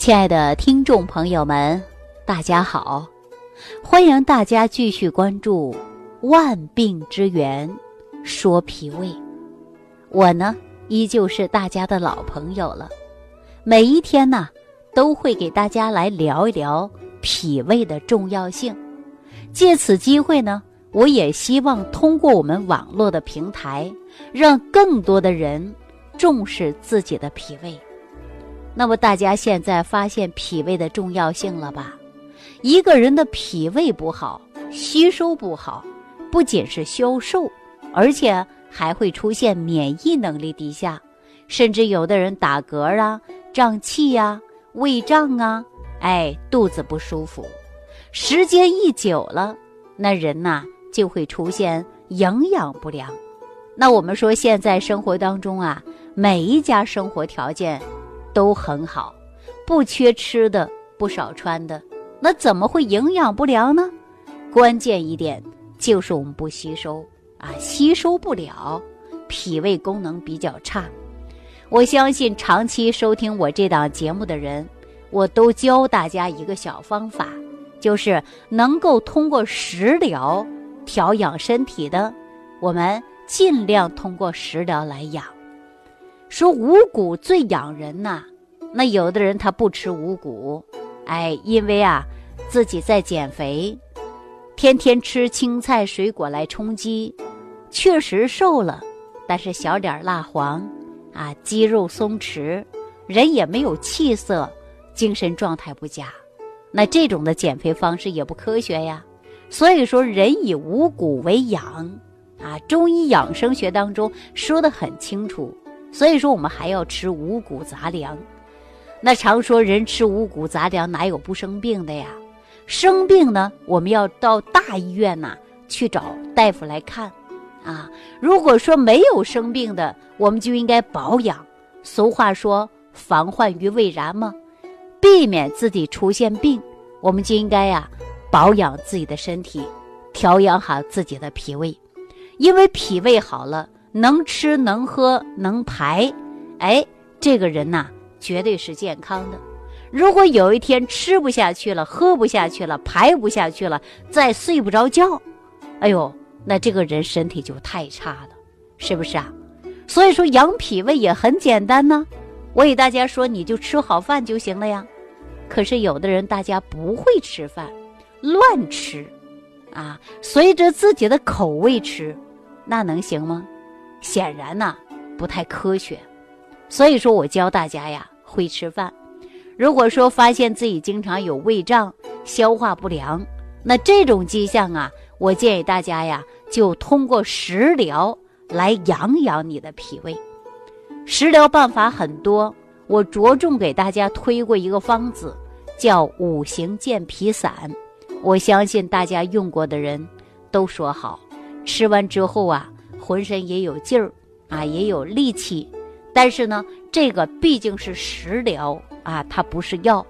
亲爱的听众朋友们，大家好！欢迎大家继续关注《万病之源说脾胃》。我呢，依旧是大家的老朋友了。每一天呢，都会给大家来聊一聊脾胃的重要性。借此机会呢，我也希望通过我们网络的平台，让更多的人重视自己的脾胃。那么大家现在发现脾胃的重要性了吧？一个人的脾胃不好，吸收不好，不仅是消瘦，而且还会出现免疫能力低下，甚至有的人打嗝啊、胀气呀、胃胀啊，哎，肚子不舒服。时间一久了，那人呐就会出现营养不良。那我们说现在生活当中啊，每一家生活条件。都很好，不缺吃的，不少穿的，那怎么会营养不良呢？关键一点就是我们不吸收啊，吸收不了，脾胃功能比较差。我相信长期收听我这档节目的人，我都教大家一个小方法，就是能够通过食疗调养身体的，我们尽量通过食疗来养。说五谷最养人呐，那有的人他不吃五谷，哎，因为啊自己在减肥，天天吃青菜水果来充饥，确实瘦了，但是小脸蜡黄，啊肌肉松弛，人也没有气色，精神状态不佳，那这种的减肥方式也不科学呀。所以说，人以五谷为养，啊，中医养生学当中说的很清楚。所以说，我们还要吃五谷杂粮。那常说人吃五谷杂粮，哪有不生病的呀？生病呢，我们要到大医院呐去找大夫来看。啊，如果说没有生病的，我们就应该保养。俗话说“防患于未然”嘛，避免自己出现病，我们就应该呀保养自己的身体，调养好自己的脾胃，因为脾胃好了。能吃能喝能排，哎，这个人呐绝对是健康的。如果有一天吃不下去了，喝不下去了，排不下去了，再睡不着觉，哎呦，那这个人身体就太差了，是不是啊？所以说养脾胃也很简单呢。我给大家说，你就吃好饭就行了呀。可是有的人大家不会吃饭，乱吃，啊，随着自己的口味吃，那能行吗？显然呢，不太科学，所以说我教大家呀，会吃饭。如果说发现自己经常有胃胀、消化不良，那这种迹象啊，我建议大家呀，就通过食疗来养养你的脾胃。食疗办法很多，我着重给大家推过一个方子，叫五行健脾散。我相信大家用过的人都说好，吃完之后啊。浑身也有劲儿，啊，也有力气，但是呢，这个毕竟是食疗啊，它不是药。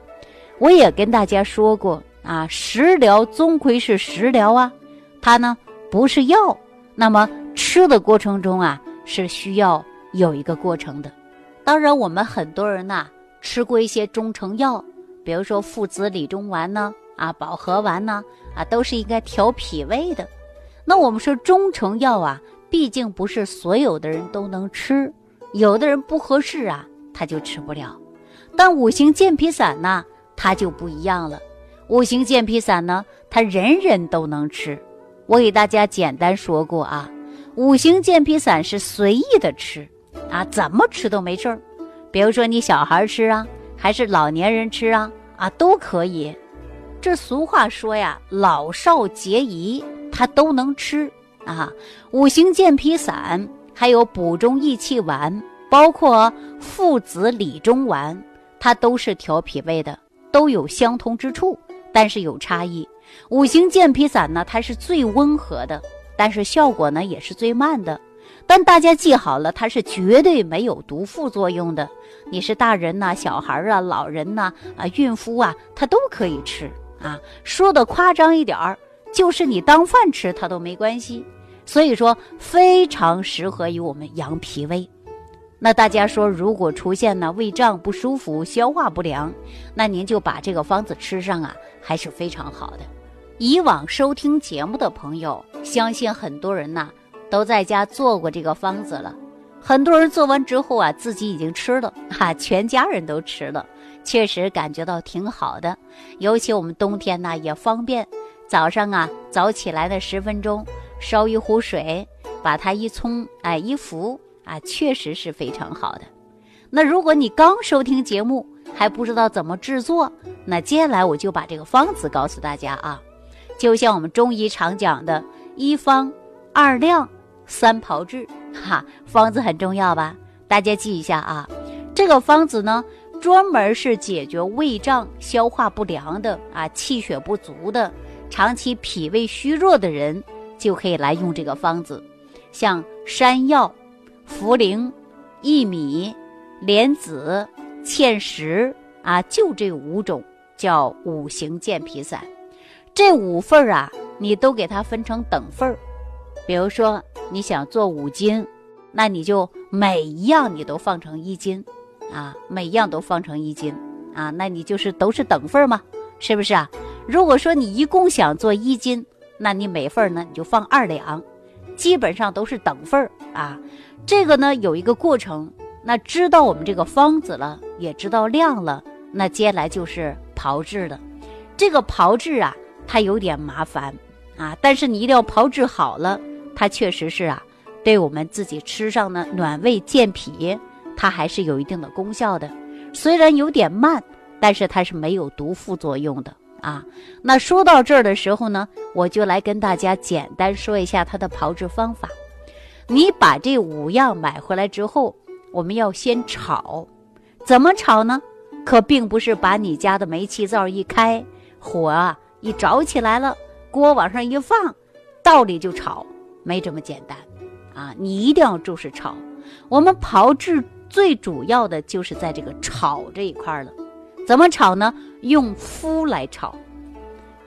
我也跟大家说过啊，食疗终归是食疗啊，它呢不是药。那么吃的过程中啊，是需要有一个过程的。当然，我们很多人呐吃过一些中成药，比如说附子理中丸呢，啊，保和丸呢，啊，都是应该调脾胃的。那我们说中成药啊。毕竟不是所有的人都能吃，有的人不合适啊，他就吃不了。但五行健脾散呢，它就不一样了。五行健脾散呢，它人人都能吃。我给大家简单说过啊，五行健脾散是随意的吃啊，怎么吃都没事儿。比如说你小孩吃啊，还是老年人吃啊，啊都可以。这俗话说呀，老少皆宜，他都能吃。啊，五行健脾散，还有补中益气丸，包括附子理中丸，它都是调脾胃的，都有相同之处，但是有差异。五行健脾散呢，它是最温和的，但是效果呢也是最慢的。但大家记好了，它是绝对没有毒副作用的。你是大人呐，小孩啊，老人呐，啊，孕妇啊，它都可以吃啊。说的夸张一点儿。就是你当饭吃，它都没关系，所以说非常适合于我们养脾胃。那大家说，如果出现呢胃胀不舒服、消化不良，那您就把这个方子吃上啊，还是非常好的。以往收听节目的朋友，相信很多人呐都在家做过这个方子了。很多人做完之后啊，自己已经吃了，哈，全家人都吃了，确实感觉到挺好的。尤其我们冬天呢也方便，早上啊早起来的十分钟，烧一壶水，把它一冲，哎，一服。啊，确实是非常好的。那如果你刚收听节目还不知道怎么制作，那接下来我就把这个方子告诉大家啊。就像我们中医常讲的“一方二量三炮制”，哈，方子很重要吧？大家记一下啊。这个方子呢，专门是解决胃胀、消化不良的啊，气血不足的、长期脾胃虚弱的人就可以来用这个方子，像山药。茯苓、薏米、莲子、芡实啊，就这五种叫五行健脾散。这五份儿啊，你都给它分成等份儿。比如说，你想做五斤，那你就每一样你都放成一斤啊，每一样都放成一斤啊，那你就是都是等份儿嘛，是不是啊？如果说你一共想做一斤，那你每份呢你就放二两，基本上都是等份儿啊。这个呢有一个过程，那知道我们这个方子了，也知道量了，那接下来就是炮制了。这个炮制啊，它有点麻烦啊，但是你一定要炮制好了，它确实是啊，对我们自己吃上呢暖胃健脾，它还是有一定的功效的。虽然有点慢，但是它是没有毒副作用的啊。那说到这儿的时候呢，我就来跟大家简单说一下它的炮制方法。你把这五样买回来之后，我们要先炒，怎么炒呢？可并不是把你家的煤气灶一开，火啊一着起来了，锅往上一放，道理就炒，没这么简单，啊，你一定要重视炒。我们炮制最主要的就是在这个炒这一块了，怎么炒呢？用麸来炒，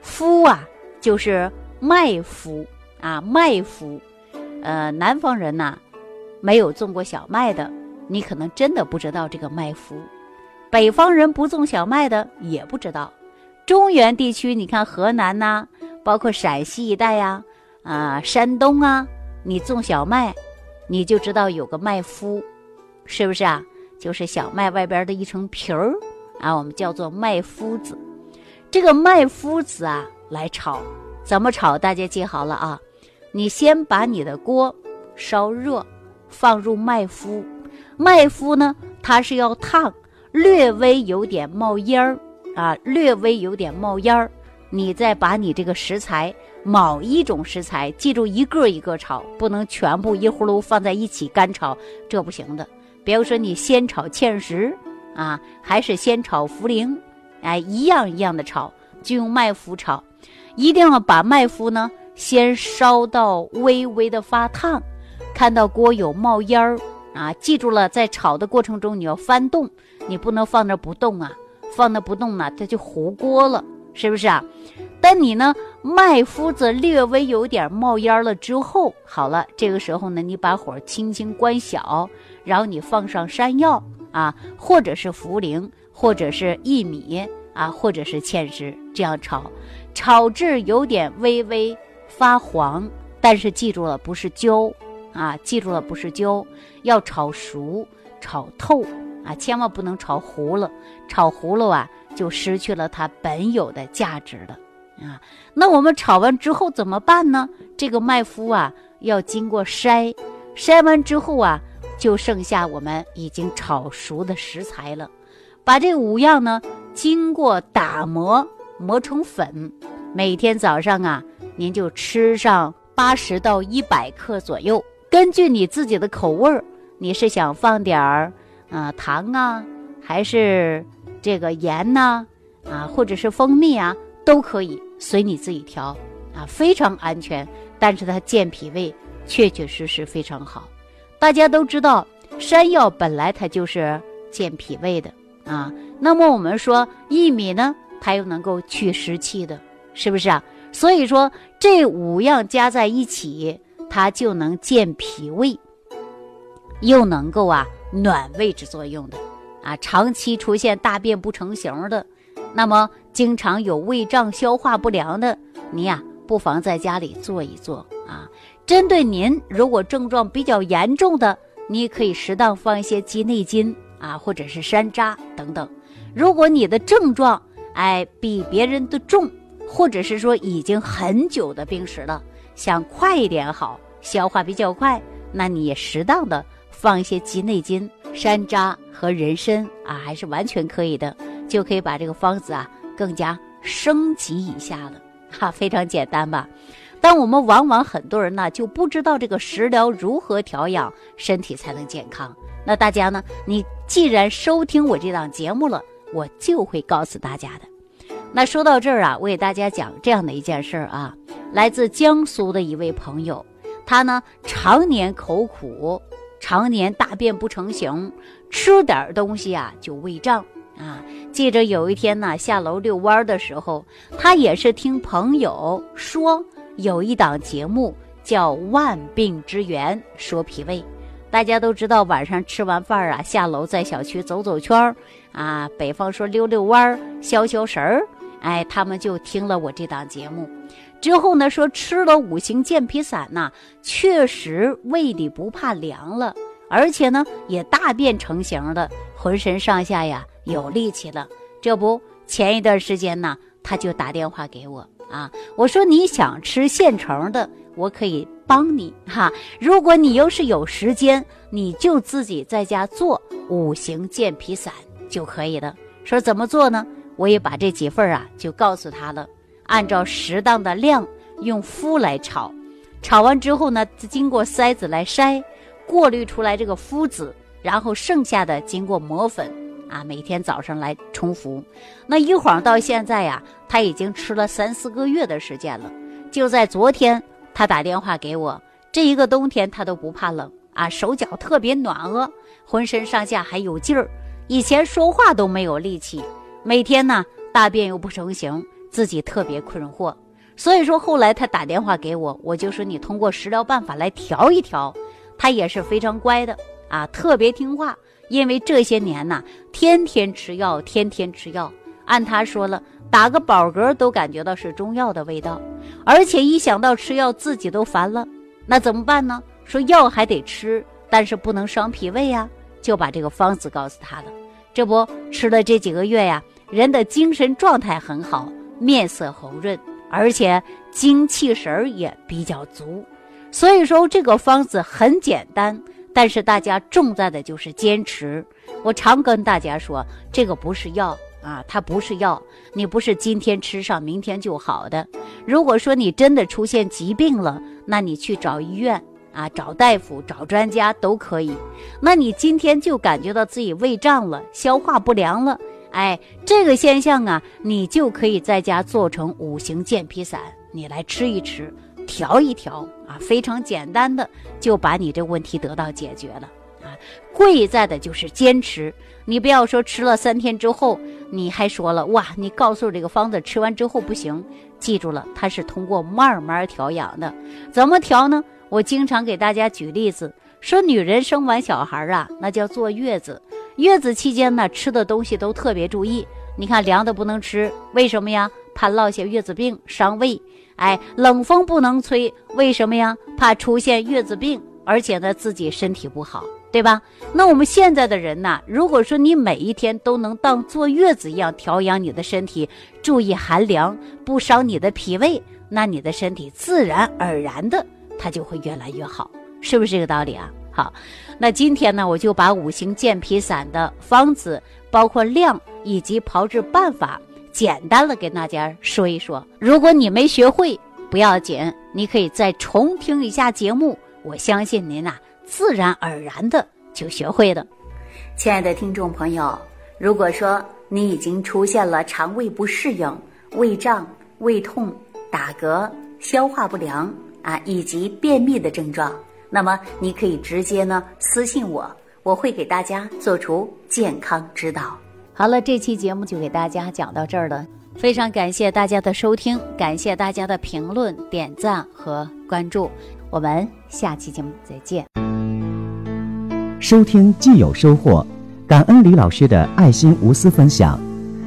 麸啊就是麦麸啊，麦麸。呃，南方人呐，没有种过小麦的，你可能真的不知道这个麦麸；北方人不种小麦的也不知道。中原地区，你看河南呐，包括陕西一带呀，啊，山东啊，你种小麦，你就知道有个麦麸，是不是啊？就是小麦外边的一层皮儿啊，我们叫做麦麸子。这个麦麸子啊，来炒，怎么炒？大家记好了啊。你先把你的锅烧热，放入麦麸，麦麸呢，它是要烫，略微有点冒烟儿啊，略微有点冒烟儿。你再把你这个食材，某一种食材，记住一个一个炒，不能全部一葫芦放在一起干炒，这不行的。比如说你先炒芡实啊，还是先炒茯苓，哎，一样一样的炒，就用麦麸炒，一定要把麦麸呢。先烧到微微的发烫，看到锅有冒烟儿啊！记住了，在炒的过程中你要翻动，你不能放那不动啊！放那不动呢，它就糊锅了，是不是啊？但你呢，麦麸子略微有点冒烟了之后，好了，这个时候呢，你把火轻轻关小，然后你放上山药啊，或者是茯苓，或者是薏米啊，或者是芡实，这样炒，炒至有点微微。发黄，但是记住了，不是焦啊！记住了，不是焦，要炒熟、炒透啊！千万不能炒糊了，炒糊了啊，就失去了它本有的价值了啊！那我们炒完之后怎么办呢？这个麦麸啊，要经过筛，筛完之后啊，就剩下我们已经炒熟的食材了。把这五样呢，经过打磨磨成粉，每天早上啊。您就吃上八十到一百克左右，根据你自己的口味儿，你是想放点儿啊糖啊，还是这个盐呐啊，或者是蜂蜜啊，都可以随你自己调啊，非常安全，但是它健脾胃，确确实实非常好。大家都知道，山药本来它就是健脾胃的啊，那么我们说薏米呢，它又能够去湿气的，是不是啊？所以说，这五样加在一起，它就能健脾胃，又能够啊暖胃之作用的。啊，长期出现大便不成形的，那么经常有胃胀、消化不良的，你呀，不妨在家里做一做啊。针对您如果症状比较严重的，你可以适当放一些鸡内金啊，或者是山楂等等。如果你的症状哎比别人的重，或者是说已经很久的病史了，想快一点好，消化比较快，那你也适当的放一些鸡内金。山楂和人参啊，还是完全可以的，就可以把这个方子啊更加升级一下了，哈，非常简单吧？但我们往往很多人呢就不知道这个食疗如何调养身体才能健康。那大家呢，你既然收听我这档节目了，我就会告诉大家的。那说到这儿啊，我给大家讲这样的一件事儿啊，来自江苏的一位朋友，他呢常年口苦。常年大便不成形，吃点东西啊就胃胀啊。记着有一天呢，下楼遛弯儿的时候，他也是听朋友说有一档节目叫《万病之源》，说脾胃。大家都知道，晚上吃完饭啊，下楼在小区走走圈儿啊，北方说溜溜弯儿、消消食儿。哎，他们就听了我这档节目。之后呢，说吃了五行健脾散呐，确实胃里不怕凉了，而且呢也大便成型了，浑身上下呀有力气了。这不，前一段时间呢，他就打电话给我啊，我说你想吃现成的，我可以帮你哈。如果你要是有时间，你就自己在家做五行健脾散就可以了。说怎么做呢？我也把这几份啊就告诉他了。按照适当的量用麸来炒，炒完之后呢，经过筛子来筛，过滤出来这个麸子，然后剩下的经过磨粉，啊，每天早上来冲服。那一晃到现在呀，他已经吃了三四个月的时间了。就在昨天，他打电话给我，这一个冬天他都不怕冷啊，手脚特别暖和，浑身上下还有劲儿，以前说话都没有力气，每天呢大便又不成形。自己特别困惑，所以说后来他打电话给我，我就说你通过食疗办法来调一调，他也是非常乖的啊，特别听话。因为这些年呐，天天吃药，天天吃药，按他说了，打个饱嗝都感觉到是中药的味道，而且一想到吃药自己都烦了，那怎么办呢？说药还得吃，但是不能伤脾胃呀，就把这个方子告诉他了。这不吃了这几个月呀，人的精神状态很好。面色红润，而且精气神儿也比较足，所以说这个方子很简单，但是大家重在的就是坚持。我常跟大家说，这个不是药啊，它不是药，你不是今天吃上，明天就好的。如果说你真的出现疾病了，那你去找医院啊，找大夫、找专家都可以。那你今天就感觉到自己胃胀了，消化不良了。哎，这个现象啊，你就可以在家做成五行健脾散，你来吃一吃，调一调啊，非常简单的就把你这问题得到解决了啊。贵在的就是坚持，你不要说吃了三天之后，你还说了哇，你告诉这个方子吃完之后不行，记住了，它是通过慢慢调养的，怎么调呢？我经常给大家举例子，说女人生完小孩啊，那叫坐月子。月子期间呢，吃的东西都特别注意。你看凉的不能吃，为什么呀？怕落下月子病伤胃。哎，冷风不能吹，为什么呀？怕出现月子病，而且呢自己身体不好，对吧？那我们现在的人呢，如果说你每一天都能当坐月子一样调养你的身体，注意寒凉，不伤你的脾胃，那你的身体自然而然的它就会越来越好，是不是这个道理啊？好，那今天呢，我就把五行健脾散的方子，包括量以及炮制办法，简单的给大家说一说。如果你没学会，不要紧，你可以再重听一下节目，我相信您呐，自然而然的就学会了。亲爱的听众朋友，如果说你已经出现了肠胃不适应、胃胀、胃痛、打嗝、消化不良啊，以及便秘的症状。那么你可以直接呢私信我，我会给大家做出健康指导。好了，这期节目就给大家讲到这儿了，非常感谢大家的收听，感谢大家的评论、点赞和关注，我们下期节目再见。收听既有收获，感恩李老师的爱心无私分享。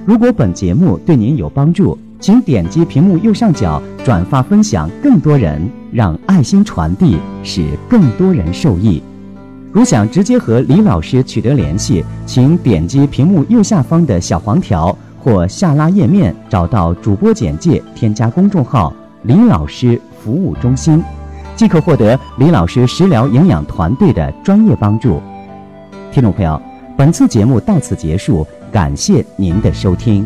如果本节目对您有帮助，请点击屏幕右上角转发分享，更多人让爱心传递，使更多人受益。如想直接和李老师取得联系，请点击屏幕右下方的小黄条或下拉页面，找到主播简介，添加公众号“李老师服务中心”，即可获得李老师食疗营养团队的专业帮助。听众朋友，本次节目到此结束，感谢您的收听。